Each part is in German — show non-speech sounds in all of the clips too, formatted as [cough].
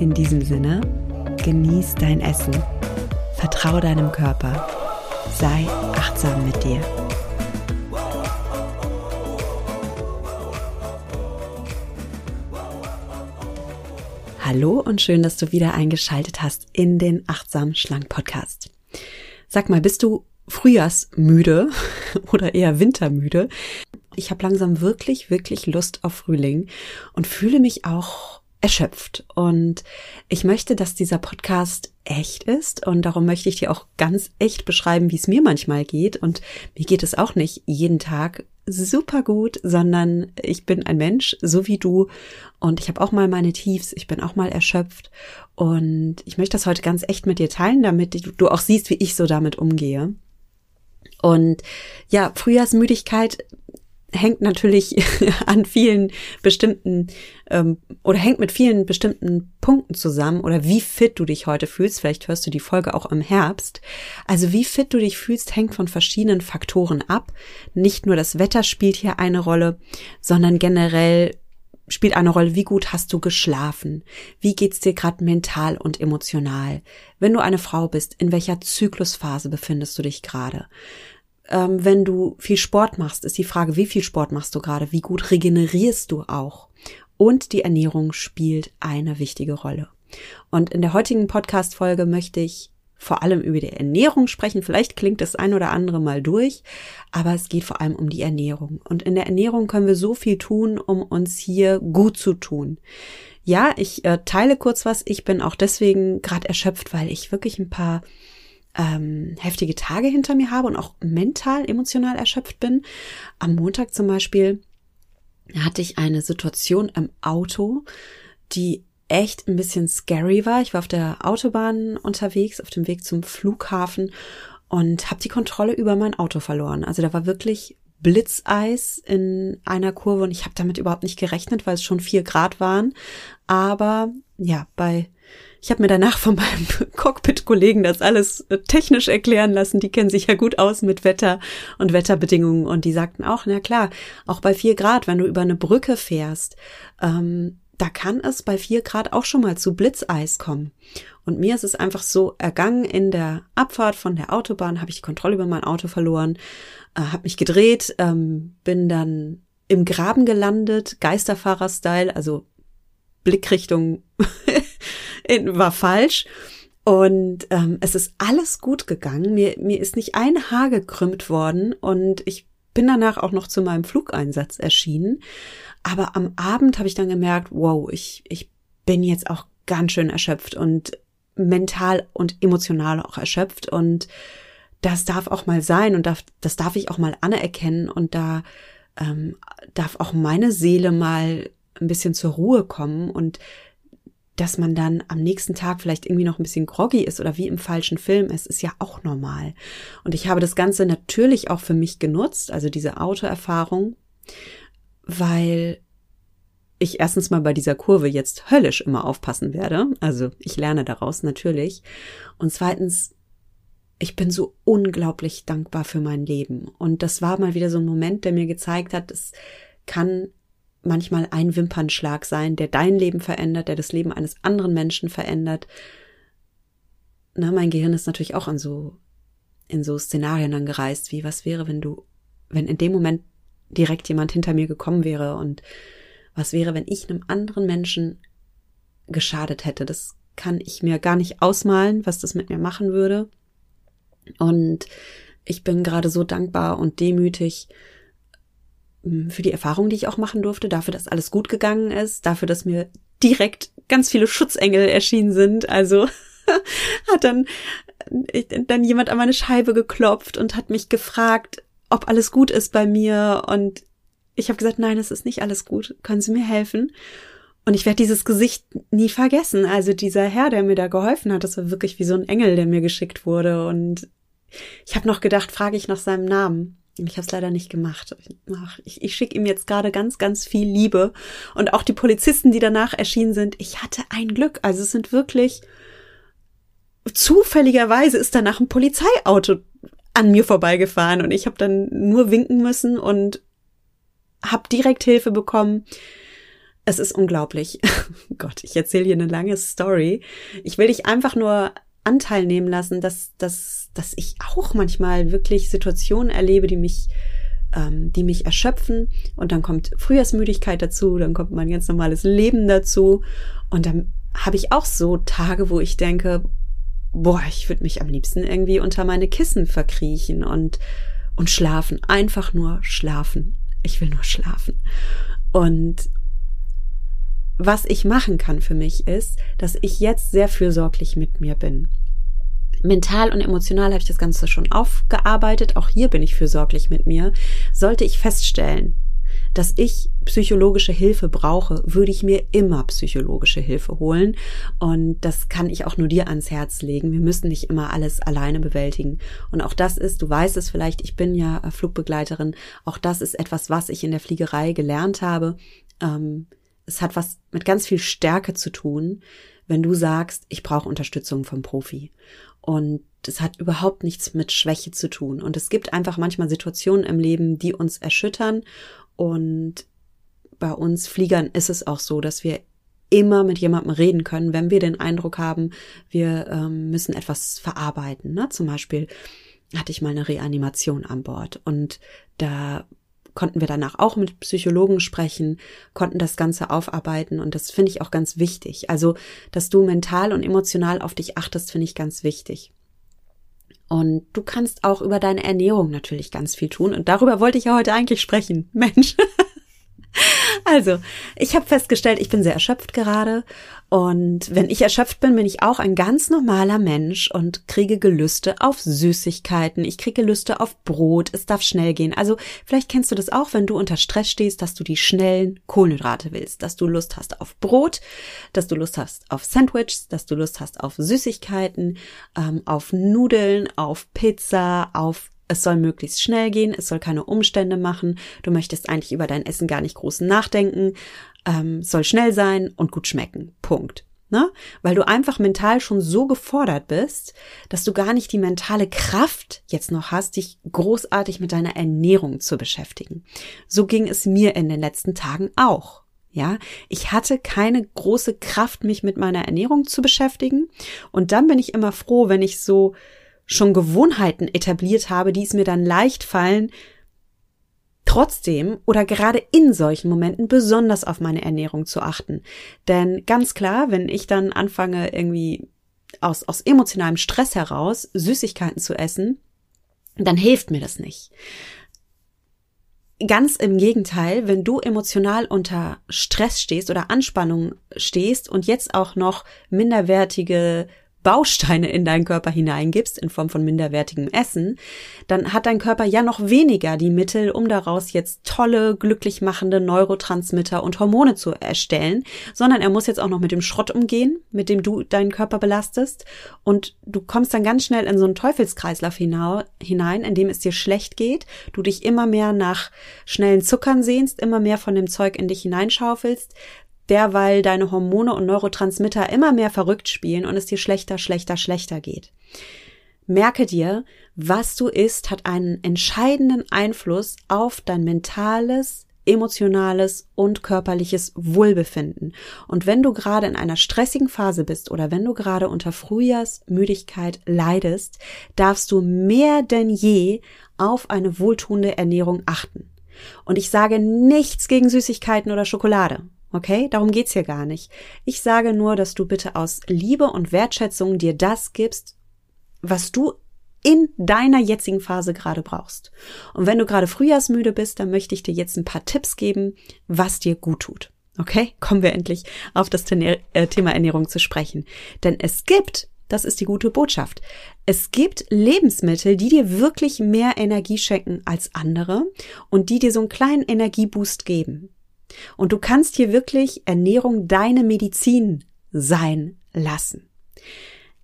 In diesem Sinne, genieß dein Essen, vertraue deinem Körper, sei achtsam mit dir. Hallo und schön, dass du wieder eingeschaltet hast in den Achtsam Schlank Podcast. Sag mal, bist du frühjahrsmüde [laughs] oder eher wintermüde? Ich habe langsam wirklich, wirklich Lust auf Frühling und fühle mich auch erschöpft. Und ich möchte, dass dieser Podcast echt ist und darum möchte ich dir auch ganz echt beschreiben, wie es mir manchmal geht. Und mir geht es auch nicht jeden Tag super gut, sondern ich bin ein Mensch, so wie du. Und ich habe auch mal meine Tiefs, ich bin auch mal erschöpft. Und ich möchte das heute ganz echt mit dir teilen, damit du auch siehst, wie ich so damit umgehe. Und ja, Frühjahrsmüdigkeit hängt natürlich [laughs] an vielen bestimmten ähm, oder hängt mit vielen bestimmten Punkten zusammen oder wie fit du dich heute fühlst. Vielleicht hörst du die Folge auch im Herbst. Also wie fit du dich fühlst, hängt von verschiedenen Faktoren ab. Nicht nur das Wetter spielt hier eine Rolle, sondern generell spielt eine Rolle, wie gut hast du geschlafen? Wie geht's dir gerade mental und emotional? Wenn du eine Frau bist, in welcher Zyklusphase befindest du dich gerade? Ähm, wenn du viel Sport machst, ist die Frage, wie viel Sport machst du gerade? Wie gut regenerierst du auch? Und die Ernährung spielt eine wichtige Rolle. Und in der heutigen Podcast-Folge möchte ich vor allem über die Ernährung sprechen. Vielleicht klingt das ein oder andere mal durch, aber es geht vor allem um die Ernährung. Und in der Ernährung können wir so viel tun, um uns hier gut zu tun. Ja, ich äh, teile kurz was. Ich bin auch deswegen gerade erschöpft, weil ich wirklich ein paar ähm, heftige Tage hinter mir habe und auch mental, emotional erschöpft bin. Am Montag zum Beispiel hatte ich eine Situation im Auto, die echt ein bisschen scary war. Ich war auf der Autobahn unterwegs, auf dem Weg zum Flughafen und habe die Kontrolle über mein Auto verloren. Also da war wirklich Blitzeis in einer Kurve und ich habe damit überhaupt nicht gerechnet, weil es schon vier Grad waren. Aber ja, bei ich habe mir danach von meinem [laughs] Cockpit-Kollegen das alles äh, technisch erklären lassen. Die kennen sich ja gut aus mit Wetter und Wetterbedingungen und die sagten auch, na klar, auch bei vier Grad, wenn du über eine Brücke fährst, ähm, da kann es bei vier Grad auch schon mal zu Blitzeis kommen. Und mir ist es einfach so ergangen in der Abfahrt von der Autobahn, habe ich die Kontrolle über mein Auto verloren, äh, habe mich gedreht, ähm, bin dann im Graben gelandet, Geisterfahrer-Style, also Blickrichtung [laughs] war falsch. Und ähm, es ist alles gut gegangen. Mir, mir ist nicht ein Haar gekrümmt worden und ich bin danach auch noch zu meinem Flugeinsatz erschienen. Aber am Abend habe ich dann gemerkt, wow, ich, ich bin jetzt auch ganz schön erschöpft und mental und emotional auch erschöpft. Und das darf auch mal sein und darf, das darf ich auch mal anerkennen. Und da ähm, darf auch meine Seele mal ein bisschen zur Ruhe kommen und dass man dann am nächsten Tag vielleicht irgendwie noch ein bisschen groggy ist oder wie im falschen Film ist, ist ja auch normal. Und ich habe das Ganze natürlich auch für mich genutzt, also diese Autoerfahrung, weil ich erstens mal bei dieser Kurve jetzt höllisch immer aufpassen werde. Also ich lerne daraus natürlich. Und zweitens, ich bin so unglaublich dankbar für mein Leben. Und das war mal wieder so ein Moment, der mir gezeigt hat, es kann manchmal ein Wimpernschlag sein, der dein Leben verändert, der das Leben eines anderen Menschen verändert. Na, mein Gehirn ist natürlich auch an so, in so Szenarien dann gereist, wie was wäre, wenn du, wenn in dem Moment direkt jemand hinter mir gekommen wäre und was wäre, wenn ich einem anderen Menschen geschadet hätte. Das kann ich mir gar nicht ausmalen, was das mit mir machen würde. Und ich bin gerade so dankbar und demütig, für die Erfahrung, die ich auch machen durfte, dafür, dass alles gut gegangen ist, dafür, dass mir direkt ganz viele Schutzengel erschienen sind. Also [laughs] hat dann, dann jemand an meine Scheibe geklopft und hat mich gefragt, ob alles gut ist bei mir. Und ich habe gesagt, nein, es ist nicht alles gut. Können Sie mir helfen? Und ich werde dieses Gesicht nie vergessen. Also dieser Herr, der mir da geholfen hat, das war wirklich wie so ein Engel, der mir geschickt wurde. Und ich habe noch gedacht, frage ich nach seinem Namen. Ich habe es leider nicht gemacht. Ach, ich, ich schicke ihm jetzt gerade ganz, ganz viel Liebe. Und auch die Polizisten, die danach erschienen sind, ich hatte ein Glück. Also es sind wirklich zufälligerweise ist danach ein Polizeiauto an mir vorbeigefahren und ich habe dann nur winken müssen und habe direkt Hilfe bekommen. Es ist unglaublich. [laughs] Gott, ich erzähle hier eine lange Story. Ich will dich einfach nur Anteil nehmen lassen, dass, dass, dass ich auch manchmal wirklich Situationen erlebe, die mich, ähm, die mich erschöpfen. Und dann kommt Frühjahrsmüdigkeit dazu, dann kommt mein ganz normales Leben dazu. Und dann habe ich auch so Tage, wo ich denke, boah, ich würde mich am liebsten irgendwie unter meine Kissen verkriechen und, und schlafen. Einfach nur schlafen. Ich will nur schlafen. Und was ich machen kann für mich ist, dass ich jetzt sehr fürsorglich mit mir bin. Mental und emotional habe ich das Ganze schon aufgearbeitet. Auch hier bin ich fürsorglich mit mir. Sollte ich feststellen, dass ich psychologische Hilfe brauche, würde ich mir immer psychologische Hilfe holen. Und das kann ich auch nur dir ans Herz legen. Wir müssen nicht immer alles alleine bewältigen. Und auch das ist, du weißt es vielleicht, ich bin ja Flugbegleiterin. Auch das ist etwas, was ich in der Fliegerei gelernt habe. Ähm, es hat was mit ganz viel Stärke zu tun, wenn du sagst, ich brauche Unterstützung vom Profi. Und es hat überhaupt nichts mit Schwäche zu tun. Und es gibt einfach manchmal Situationen im Leben, die uns erschüttern und bei uns Fliegern ist es auch so, dass wir immer mit jemandem reden können, wenn wir den Eindruck haben, wir ähm, müssen etwas verarbeiten. Ne? Zum Beispiel hatte ich mal eine Reanimation an Bord und da konnten wir danach auch mit Psychologen sprechen, konnten das Ganze aufarbeiten und das finde ich auch ganz wichtig. Also, dass du mental und emotional auf dich achtest, finde ich ganz wichtig. Und du kannst auch über deine Ernährung natürlich ganz viel tun. Und darüber wollte ich ja heute eigentlich sprechen. [laughs] Mensch. Also, ich habe festgestellt, ich bin sehr erschöpft gerade. Und wenn ich erschöpft bin, bin ich auch ein ganz normaler Mensch und kriege Gelüste auf Süßigkeiten. Ich kriege Gelüste auf Brot. Es darf schnell gehen. Also, vielleicht kennst du das auch, wenn du unter Stress stehst, dass du die schnellen Kohlenhydrate willst, dass du Lust hast auf Brot, dass du Lust hast auf Sandwiches, dass du Lust hast auf Süßigkeiten, ähm, auf Nudeln, auf Pizza, auf es soll möglichst schnell gehen, es soll keine Umstände machen, du möchtest eigentlich über dein Essen gar nicht groß nachdenken, ähm, soll schnell sein und gut schmecken. Punkt. Ne? Weil du einfach mental schon so gefordert bist, dass du gar nicht die mentale Kraft jetzt noch hast, dich großartig mit deiner Ernährung zu beschäftigen. So ging es mir in den letzten Tagen auch. Ja, ich hatte keine große Kraft, mich mit meiner Ernährung zu beschäftigen. Und dann bin ich immer froh, wenn ich so schon Gewohnheiten etabliert habe, die es mir dann leicht fallen, trotzdem oder gerade in solchen Momenten besonders auf meine Ernährung zu achten. Denn ganz klar, wenn ich dann anfange, irgendwie aus, aus emotionalem Stress heraus Süßigkeiten zu essen, dann hilft mir das nicht. Ganz im Gegenteil, wenn du emotional unter Stress stehst oder Anspannung stehst und jetzt auch noch minderwertige Bausteine in deinen Körper hineingibst in Form von minderwertigem Essen, dann hat dein Körper ja noch weniger die Mittel, um daraus jetzt tolle, glücklich machende Neurotransmitter und Hormone zu erstellen, sondern er muss jetzt auch noch mit dem Schrott umgehen, mit dem du deinen Körper belastest. Und du kommst dann ganz schnell in so einen Teufelskreislauf hinein, in dem es dir schlecht geht, du dich immer mehr nach schnellen Zuckern sehnst, immer mehr von dem Zeug in dich hineinschaufelst, derweil deine Hormone und Neurotransmitter immer mehr verrückt spielen und es dir schlechter, schlechter, schlechter geht. Merke dir, was du isst, hat einen entscheidenden Einfluss auf dein mentales, emotionales und körperliches Wohlbefinden. Und wenn du gerade in einer stressigen Phase bist oder wenn du gerade unter Frühjahrsmüdigkeit leidest, darfst du mehr denn je auf eine wohltuende Ernährung achten. Und ich sage nichts gegen Süßigkeiten oder Schokolade. Okay, darum geht's hier gar nicht. Ich sage nur, dass du bitte aus Liebe und Wertschätzung dir das gibst, was du in deiner jetzigen Phase gerade brauchst. Und wenn du gerade frühjahrsmüde bist, dann möchte ich dir jetzt ein paar Tipps geben, was dir gut tut. Okay, kommen wir endlich auf das äh, Thema Ernährung zu sprechen. Denn es gibt, das ist die gute Botschaft, es gibt Lebensmittel, die dir wirklich mehr Energie schenken als andere und die dir so einen kleinen Energieboost geben. Und du kannst hier wirklich Ernährung deine Medizin sein lassen.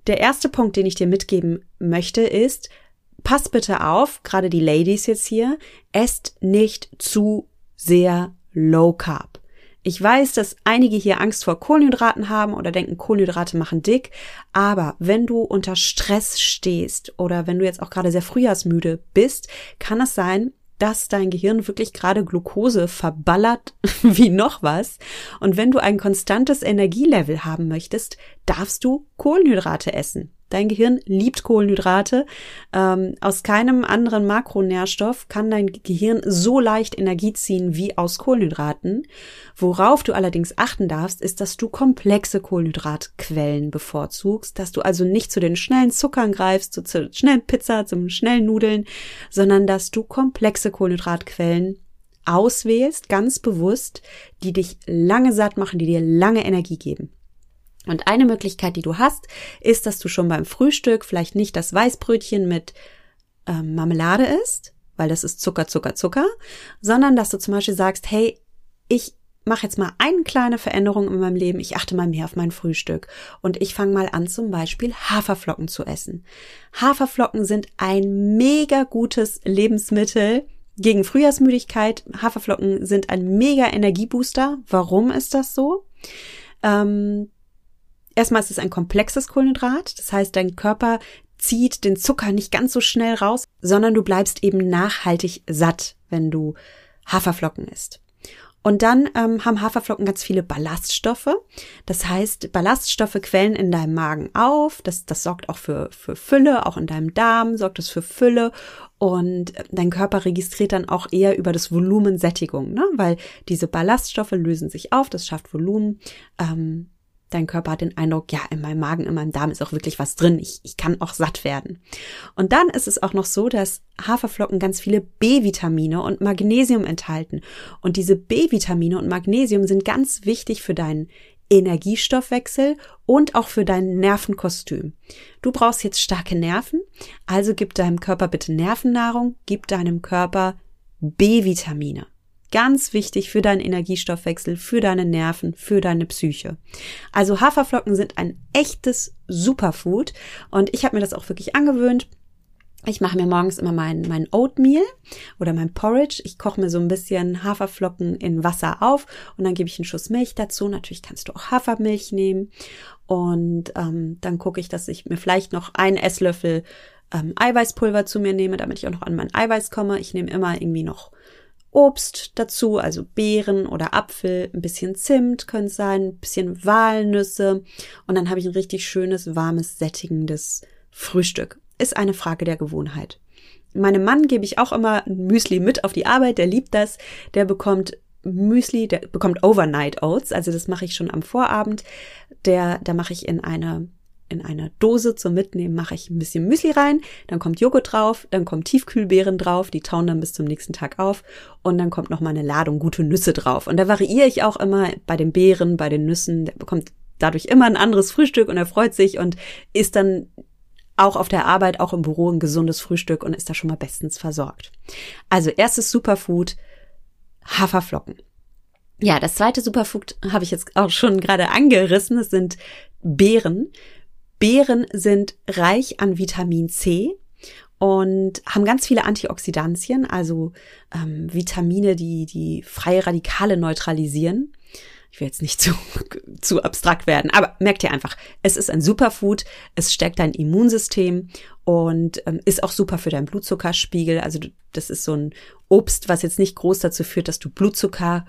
Der erste Punkt, den ich dir mitgeben möchte, ist, pass bitte auf, gerade die Ladies jetzt hier, esst nicht zu sehr low carb. Ich weiß, dass einige hier Angst vor Kohlenhydraten haben oder denken, Kohlenhydrate machen dick. Aber wenn du unter Stress stehst oder wenn du jetzt auch gerade sehr frühjahrsmüde bist, kann es sein, dass dein Gehirn wirklich gerade Glucose verballert [laughs] wie noch was. Und wenn du ein konstantes Energielevel haben möchtest, darfst du Kohlenhydrate essen. Dein Gehirn liebt Kohlenhydrate. Ähm, aus keinem anderen Makronährstoff kann dein Gehirn so leicht Energie ziehen wie aus Kohlenhydraten. Worauf du allerdings achten darfst, ist, dass du komplexe Kohlenhydratquellen bevorzugst, dass du also nicht zu den schnellen Zuckern greifst, zu, zur schnellen Pizza, zum schnellen Nudeln, sondern dass du komplexe Kohlenhydratquellen auswählst, ganz bewusst, die dich lange satt machen, die dir lange Energie geben. Und eine Möglichkeit, die du hast, ist, dass du schon beim Frühstück vielleicht nicht das Weißbrötchen mit ähm, Marmelade isst, weil das ist Zucker, Zucker, Zucker, sondern dass du zum Beispiel sagst, hey, ich mache jetzt mal eine kleine Veränderung in meinem Leben. Ich achte mal mehr auf mein Frühstück. Und ich fange mal an, zum Beispiel Haferflocken zu essen. Haferflocken sind ein mega gutes Lebensmittel gegen Frühjahrsmüdigkeit. Haferflocken sind ein mega Energiebooster. Warum ist das so? Ähm, Erstmal ist es ein komplexes Kohlenhydrat, das heißt, dein Körper zieht den Zucker nicht ganz so schnell raus, sondern du bleibst eben nachhaltig satt, wenn du Haferflocken isst. Und dann ähm, haben Haferflocken ganz viele Ballaststoffe. Das heißt, Ballaststoffe quellen in deinem Magen auf. Das, das sorgt auch für, für Fülle, auch in deinem Darm sorgt es für Fülle. Und dein Körper registriert dann auch eher über das Volumen Sättigung, ne? weil diese Ballaststoffe lösen sich auf, das schafft Volumen. Ähm, Dein Körper hat den Eindruck, ja, in meinem Magen, in meinem Darm ist auch wirklich was drin. Ich, ich kann auch satt werden. Und dann ist es auch noch so, dass Haferflocken ganz viele B-Vitamine und Magnesium enthalten. Und diese B-Vitamine und Magnesium sind ganz wichtig für deinen Energiestoffwechsel und auch für dein Nervenkostüm. Du brauchst jetzt starke Nerven, also gib deinem Körper bitte Nervennahrung, gib deinem Körper B-Vitamine. Ganz wichtig für deinen Energiestoffwechsel, für deine Nerven, für deine Psyche. Also Haferflocken sind ein echtes Superfood und ich habe mir das auch wirklich angewöhnt. Ich mache mir morgens immer mein, mein Oatmeal oder mein Porridge. Ich koche mir so ein bisschen Haferflocken in Wasser auf und dann gebe ich einen Schuss Milch dazu. Natürlich kannst du auch Hafermilch nehmen. Und ähm, dann gucke ich, dass ich mir vielleicht noch einen Esslöffel ähm, Eiweißpulver zu mir nehme, damit ich auch noch an mein Eiweiß komme. Ich nehme immer irgendwie noch Obst dazu, also Beeren oder Apfel, ein bisschen Zimt könnte sein, ein bisschen Walnüsse und dann habe ich ein richtig schönes, warmes, sättigendes Frühstück. Ist eine Frage der Gewohnheit. Meinem Mann gebe ich auch immer Müsli mit auf die Arbeit, der liebt das, der bekommt Müsli, der bekommt Overnight Oats, also das mache ich schon am Vorabend. Der, da mache ich in eine in eine Dose zum Mitnehmen mache ich ein bisschen Müsli rein, dann kommt Joghurt drauf, dann kommt Tiefkühlbeeren drauf, die tauen dann bis zum nächsten Tag auf und dann kommt noch mal eine Ladung gute Nüsse drauf. Und da variiere ich auch immer bei den Beeren, bei den Nüssen, der bekommt dadurch immer ein anderes Frühstück und er freut sich und ist dann auch auf der Arbeit, auch im Büro ein gesundes Frühstück und ist da schon mal bestens versorgt. Also erstes Superfood, Haferflocken. Ja, das zweite Superfood habe ich jetzt auch schon gerade angerissen. Es sind Beeren. Beeren sind reich an Vitamin C und haben ganz viele Antioxidantien, also ähm, Vitamine, die die freie Radikale neutralisieren. Ich will jetzt nicht zu, [laughs] zu abstrakt werden, aber merkt ihr einfach, es ist ein Superfood, es stärkt dein Immunsystem und ähm, ist auch super für deinen Blutzuckerspiegel. Also das ist so ein Obst, was jetzt nicht groß dazu führt, dass du Blutzucker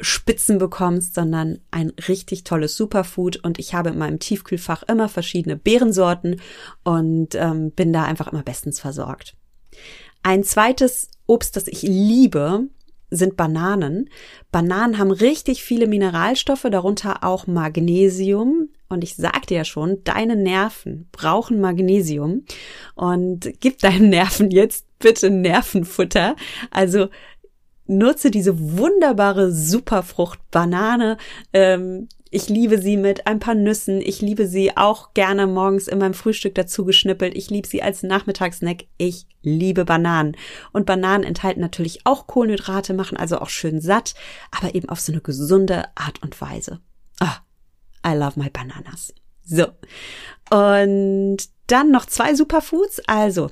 Spitzen bekommst, sondern ein richtig tolles Superfood. Und ich habe in meinem Tiefkühlfach immer verschiedene Beerensorten und ähm, bin da einfach immer bestens versorgt. Ein zweites Obst, das ich liebe, sind Bananen. Bananen haben richtig viele Mineralstoffe, darunter auch Magnesium. Und ich sagte ja schon, deine Nerven brauchen Magnesium. Und gib deinen Nerven jetzt bitte Nervenfutter. Also nutze diese wunderbare Superfrucht Banane. Ähm, Ich liebe sie mit ein paar Nüssen. Ich liebe sie auch gerne morgens in meinem Frühstück dazu geschnippelt. Ich liebe sie als Nachmittagssnack. Ich liebe Bananen. Und Bananen enthalten natürlich auch Kohlenhydrate, machen also auch schön satt, aber eben auf so eine gesunde Art und Weise. Ah, I love my bananas. So. Und dann noch zwei Superfoods. Also,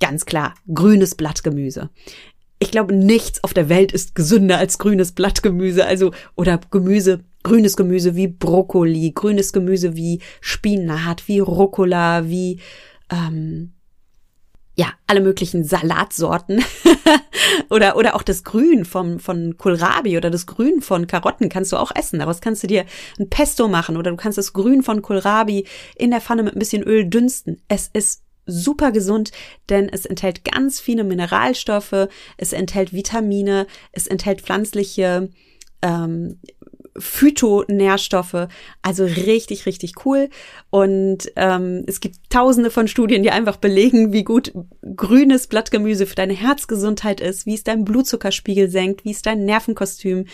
ganz klar, grünes Blattgemüse ich glaube, nichts auf der Welt ist gesünder als grünes Blattgemüse, also oder Gemüse, grünes Gemüse wie Brokkoli, grünes Gemüse wie Spinat, wie Rucola, wie ähm, ja, alle möglichen Salatsorten [laughs] oder oder auch das Grün vom von Kohlrabi oder das Grün von Karotten kannst du auch essen. Daraus kannst du dir ein Pesto machen oder du kannst das Grün von Kohlrabi in der Pfanne mit ein bisschen Öl dünsten. Es ist super gesund, denn es enthält ganz viele Mineralstoffe, es enthält Vitamine, es enthält pflanzliche ähm, Phytonährstoffe, also richtig, richtig cool. Und ähm, es gibt tausende von Studien, die einfach belegen, wie gut grünes Blattgemüse für deine Herzgesundheit ist, wie es deinen Blutzuckerspiegel senkt, wie es dein Nervenkostüm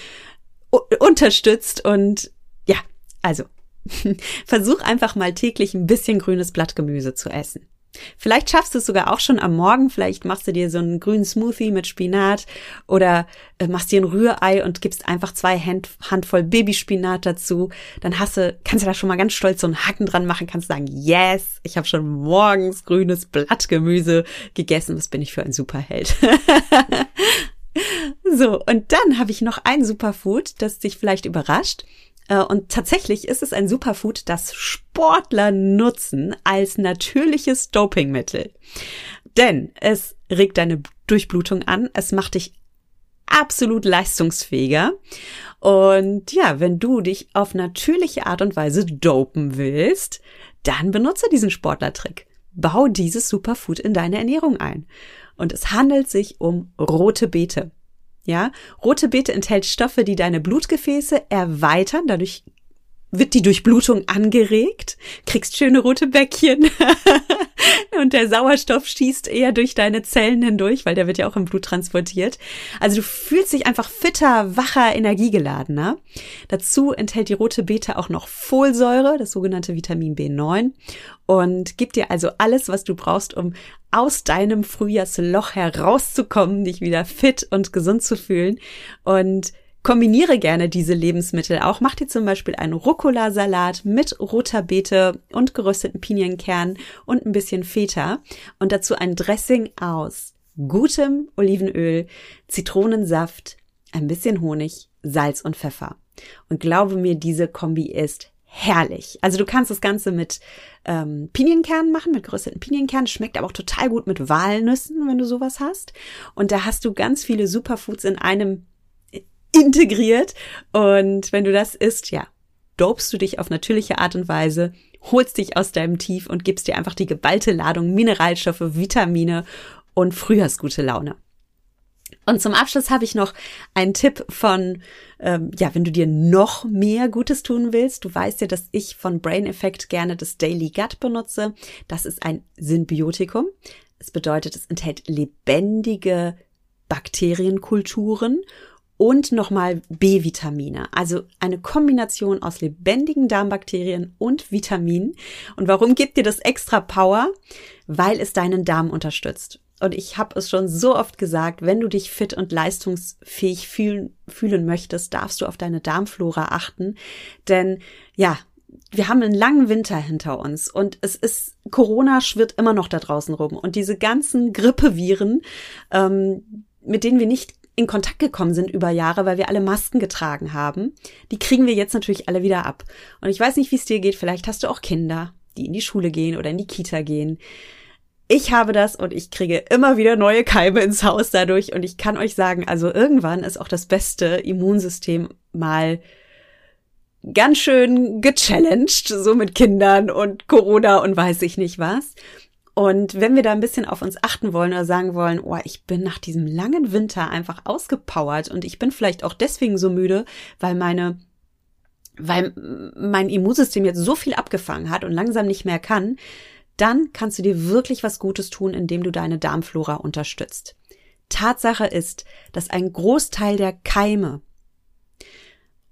unterstützt. Und ja, also [laughs] versuch einfach mal täglich ein bisschen grünes Blattgemüse zu essen. Vielleicht schaffst du es sogar auch schon am Morgen. Vielleicht machst du dir so einen grünen Smoothie mit Spinat oder äh, machst dir ein Rührei und gibst einfach zwei Hand, Handvoll Babyspinat dazu. Dann hast du, kannst du da schon mal ganz stolz so einen Haken dran machen, kannst sagen, yes, ich habe schon morgens grünes Blattgemüse gegessen. Was bin ich für ein Superheld? [laughs] so, und dann habe ich noch ein Superfood, das dich vielleicht überrascht. Äh, und tatsächlich ist es ein Superfood, das Sportler nutzen als natürliches Dopingmittel. Denn es regt deine Durchblutung an, es macht dich absolut leistungsfähiger. Und ja, wenn du dich auf natürliche Art und Weise dopen willst, dann benutze diesen Sportlertrick. Bau dieses Superfood in deine Ernährung ein. Und es handelt sich um rote Beete. Ja, rote Beete enthält Stoffe, die deine Blutgefäße erweitern, dadurch wird die Durchblutung angeregt, kriegst schöne rote Bäckchen [laughs] und der Sauerstoff schießt eher durch deine Zellen hindurch, weil der wird ja auch im Blut transportiert. Also du fühlst dich einfach fitter, wacher, energiegeladener. Dazu enthält die rote Beete auch noch Folsäure, das sogenannte Vitamin B9 und gibt dir also alles, was du brauchst, um aus deinem Frühjahrsloch herauszukommen, dich wieder fit und gesund zu fühlen und Kombiniere gerne diese Lebensmittel auch. Mach dir zum Beispiel einen Rucola-Salat mit roter Beete und gerösteten Pinienkernen und ein bisschen Feta und dazu ein Dressing aus gutem Olivenöl, Zitronensaft, ein bisschen Honig, Salz und Pfeffer. Und glaube mir, diese Kombi ist herrlich. Also du kannst das Ganze mit ähm, Pinienkernen machen, mit gerösteten Pinienkernen. Schmeckt aber auch total gut mit Walnüssen, wenn du sowas hast. Und da hast du ganz viele Superfoods in einem integriert. Und wenn du das isst, ja, dopst du dich auf natürliche Art und Weise, holst dich aus deinem Tief und gibst dir einfach die geballte Ladung Mineralstoffe, Vitamine und frühjahrsgute Laune. Und zum Abschluss habe ich noch einen Tipp von, ähm, ja, wenn du dir noch mehr Gutes tun willst. Du weißt ja, dass ich von Brain Effect gerne das Daily Gut benutze. Das ist ein Symbiotikum. Es bedeutet, es enthält lebendige Bakterienkulturen und nochmal B-Vitamine. Also eine Kombination aus lebendigen Darmbakterien und Vitaminen. Und warum gibt dir das extra Power? Weil es deinen Darm unterstützt. Und ich habe es schon so oft gesagt, wenn du dich fit und leistungsfähig fühlen, fühlen möchtest, darfst du auf deine Darmflora achten. Denn ja, wir haben einen langen Winter hinter uns und es ist, Corona schwirrt immer noch da draußen rum. Und diese ganzen Grippeviren, ähm, mit denen wir nicht in Kontakt gekommen sind über Jahre, weil wir alle Masken getragen haben, die kriegen wir jetzt natürlich alle wieder ab. Und ich weiß nicht, wie es dir geht, vielleicht hast du auch Kinder, die in die Schule gehen oder in die Kita gehen. Ich habe das und ich kriege immer wieder neue Keime ins Haus dadurch und ich kann euch sagen, also irgendwann ist auch das beste Immunsystem mal ganz schön gechallenged, so mit Kindern und Corona und weiß ich nicht was. Und wenn wir da ein bisschen auf uns achten wollen oder sagen wollen, oh, ich bin nach diesem langen Winter einfach ausgepowert und ich bin vielleicht auch deswegen so müde, weil meine weil mein Immunsystem jetzt so viel abgefangen hat und langsam nicht mehr kann, dann kannst du dir wirklich was Gutes tun, indem du deine Darmflora unterstützt. Tatsache ist, dass ein Großteil der Keime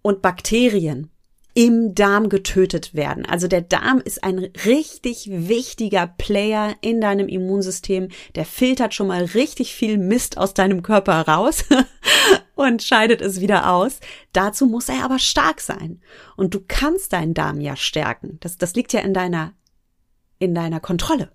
und Bakterien im Darm getötet werden. Also der Darm ist ein richtig wichtiger Player in deinem Immunsystem. Der filtert schon mal richtig viel Mist aus deinem Körper raus [laughs] und scheidet es wieder aus. Dazu muss er aber stark sein. Und du kannst deinen Darm ja stärken. Das, das liegt ja in deiner, in deiner Kontrolle.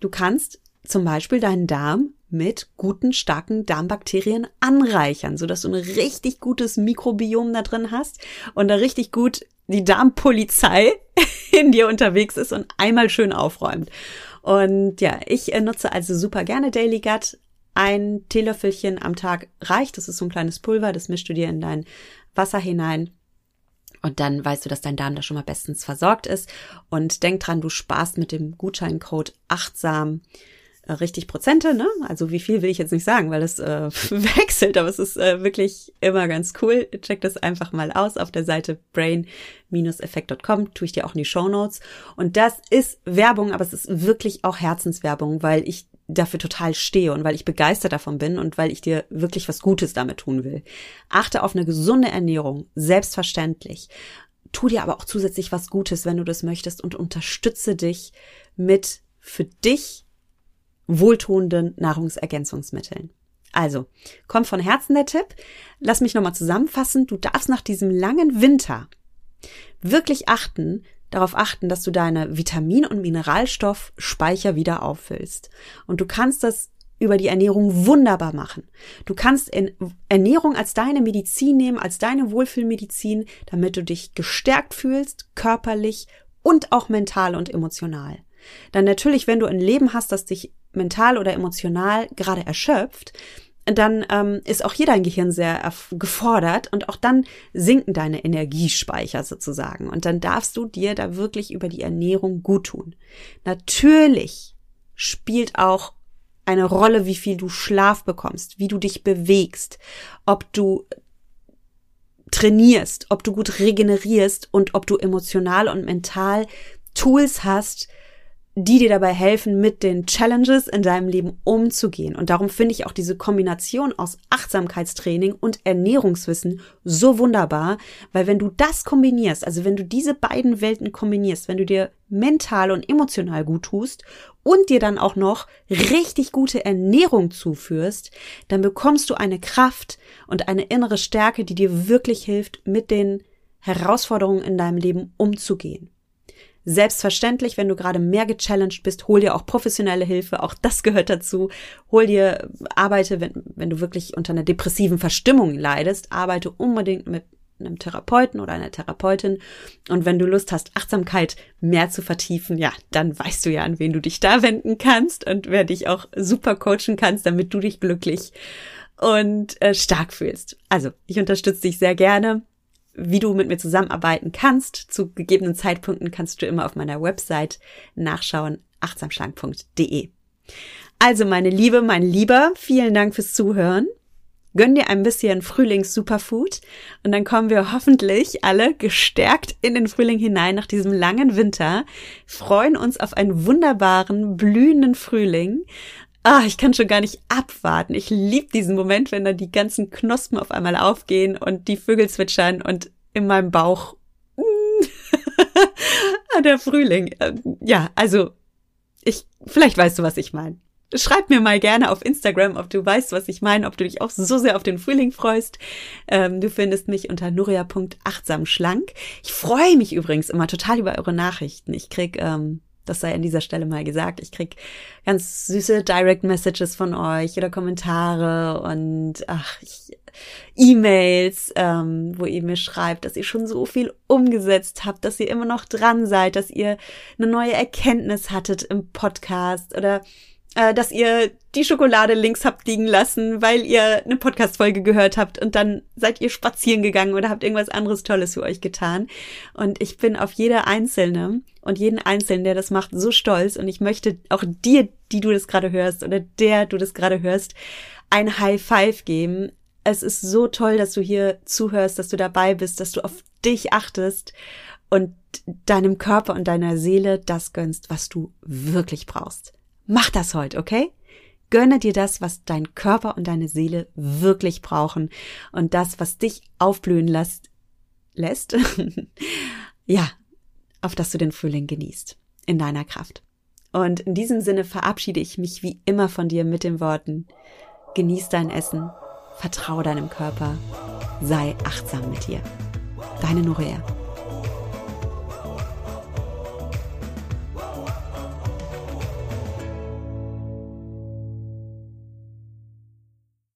Du kannst zum Beispiel deinen Darm mit guten, starken Darmbakterien anreichern, sodass du ein richtig gutes Mikrobiom da drin hast und da richtig gut die Darmpolizei [laughs] in dir unterwegs ist und einmal schön aufräumt. Und ja, ich äh, nutze also super gerne Daily Gut. Ein Teelöffelchen am Tag reicht. Das ist so ein kleines Pulver, das mischst du dir in dein Wasser hinein. Und dann weißt du, dass dein Darm da schon mal bestens versorgt ist. Und denk dran, du sparst mit dem Gutscheincode achtsam äh, richtig Prozente, ne? Also wie viel will ich jetzt nicht sagen, weil es äh, [laughs] wechselt, aber es ist äh, wirklich immer ganz cool. Check das einfach mal aus auf der Seite brain-effekt.com, tue ich dir auch in die Show Notes. Und das ist Werbung, aber es ist wirklich auch Herzenswerbung, weil ich dafür total stehe und weil ich begeistert davon bin und weil ich dir wirklich was Gutes damit tun will. Achte auf eine gesunde Ernährung, selbstverständlich. Tu dir aber auch zusätzlich was Gutes, wenn du das möchtest und unterstütze dich mit für dich wohltuenden Nahrungsergänzungsmitteln. Also, kommt von Herzen der Tipp. Lass mich nochmal zusammenfassen. Du darfst nach diesem langen Winter wirklich achten, darauf achten, dass du deine Vitamin- und Mineralstoffspeicher wieder auffüllst. Und du kannst das über die Ernährung wunderbar machen. Du kannst Ernährung als deine Medizin nehmen, als deine Wohlfühlmedizin, damit du dich gestärkt fühlst, körperlich und auch mental und emotional. Dann natürlich, wenn du ein Leben hast, das dich mental oder emotional gerade erschöpft, dann ähm, ist auch hier dein Gehirn sehr gefordert und auch dann sinken deine Energiespeicher sozusagen. Und dann darfst du dir da wirklich über die Ernährung gut tun. Natürlich spielt auch eine Rolle, wie viel du Schlaf bekommst, wie du dich bewegst, ob du trainierst, ob du gut regenerierst und ob du emotional und mental Tools hast, die dir dabei helfen, mit den Challenges in deinem Leben umzugehen. Und darum finde ich auch diese Kombination aus Achtsamkeitstraining und Ernährungswissen so wunderbar, weil wenn du das kombinierst, also wenn du diese beiden Welten kombinierst, wenn du dir mental und emotional gut tust und dir dann auch noch richtig gute Ernährung zuführst, dann bekommst du eine Kraft und eine innere Stärke, die dir wirklich hilft, mit den Herausforderungen in deinem Leben umzugehen. Selbstverständlich, wenn du gerade mehr gechallenged bist, hol dir auch professionelle Hilfe. Auch das gehört dazu. Hol dir, arbeite, wenn, wenn du wirklich unter einer depressiven Verstimmung leidest, arbeite unbedingt mit einem Therapeuten oder einer Therapeutin. Und wenn du Lust hast, Achtsamkeit mehr zu vertiefen, ja, dann weißt du ja, an wen du dich da wenden kannst und wer dich auch super coachen kannst, damit du dich glücklich und äh, stark fühlst. Also, ich unterstütze dich sehr gerne wie du mit mir zusammenarbeiten kannst. Zu gegebenen Zeitpunkten kannst du immer auf meiner Website nachschauen, achtsamschlank.de. Also meine Liebe, mein Lieber, vielen Dank fürs Zuhören. Gönn dir ein bisschen Frühlings-Superfood und dann kommen wir hoffentlich alle gestärkt in den Frühling hinein nach diesem langen Winter, freuen uns auf einen wunderbaren, blühenden Frühling Ah, ich kann schon gar nicht abwarten. Ich liebe diesen Moment, wenn da die ganzen Knospen auf einmal aufgehen und die Vögel zwitschern und in meinem Bauch ah, [laughs] der Frühling. Ähm, ja, also ich vielleicht weißt du, was ich meine. Schreib mir mal gerne auf Instagram, ob du weißt, was ich meine, ob du dich auch so sehr auf den Frühling freust. Ähm, du findest mich unter nuria.achtsamschlank. Ich freue mich übrigens immer total über eure Nachrichten. Ich krieg ähm, das sei an dieser Stelle mal gesagt. Ich krieg ganz süße Direct Messages von euch oder Kommentare und ach, E-Mails, ähm, wo ihr mir schreibt, dass ihr schon so viel umgesetzt habt, dass ihr immer noch dran seid, dass ihr eine neue Erkenntnis hattet im Podcast oder äh, dass ihr die Schokolade links habt liegen lassen, weil ihr eine Podcast-Folge gehört habt und dann seid ihr spazieren gegangen oder habt irgendwas anderes Tolles für euch getan. Und ich bin auf jede Einzelne und jeden Einzelnen, der das macht, so stolz und ich möchte auch dir, die du das gerade hörst oder der du das gerade hörst, ein High Five geben. Es ist so toll, dass du hier zuhörst, dass du dabei bist, dass du auf dich achtest und deinem Körper und deiner Seele das gönnst, was du wirklich brauchst. Mach das heute, okay? Gönne dir das, was dein Körper und deine Seele wirklich brauchen und das, was dich aufblühen lässt lässt. [laughs] ja, auf dass du den Frühling genießt. In deiner Kraft. Und in diesem Sinne verabschiede ich mich wie immer von dir mit den Worten, genieß dein Essen, vertraue deinem Körper, sei achtsam mit dir. Deine Norea.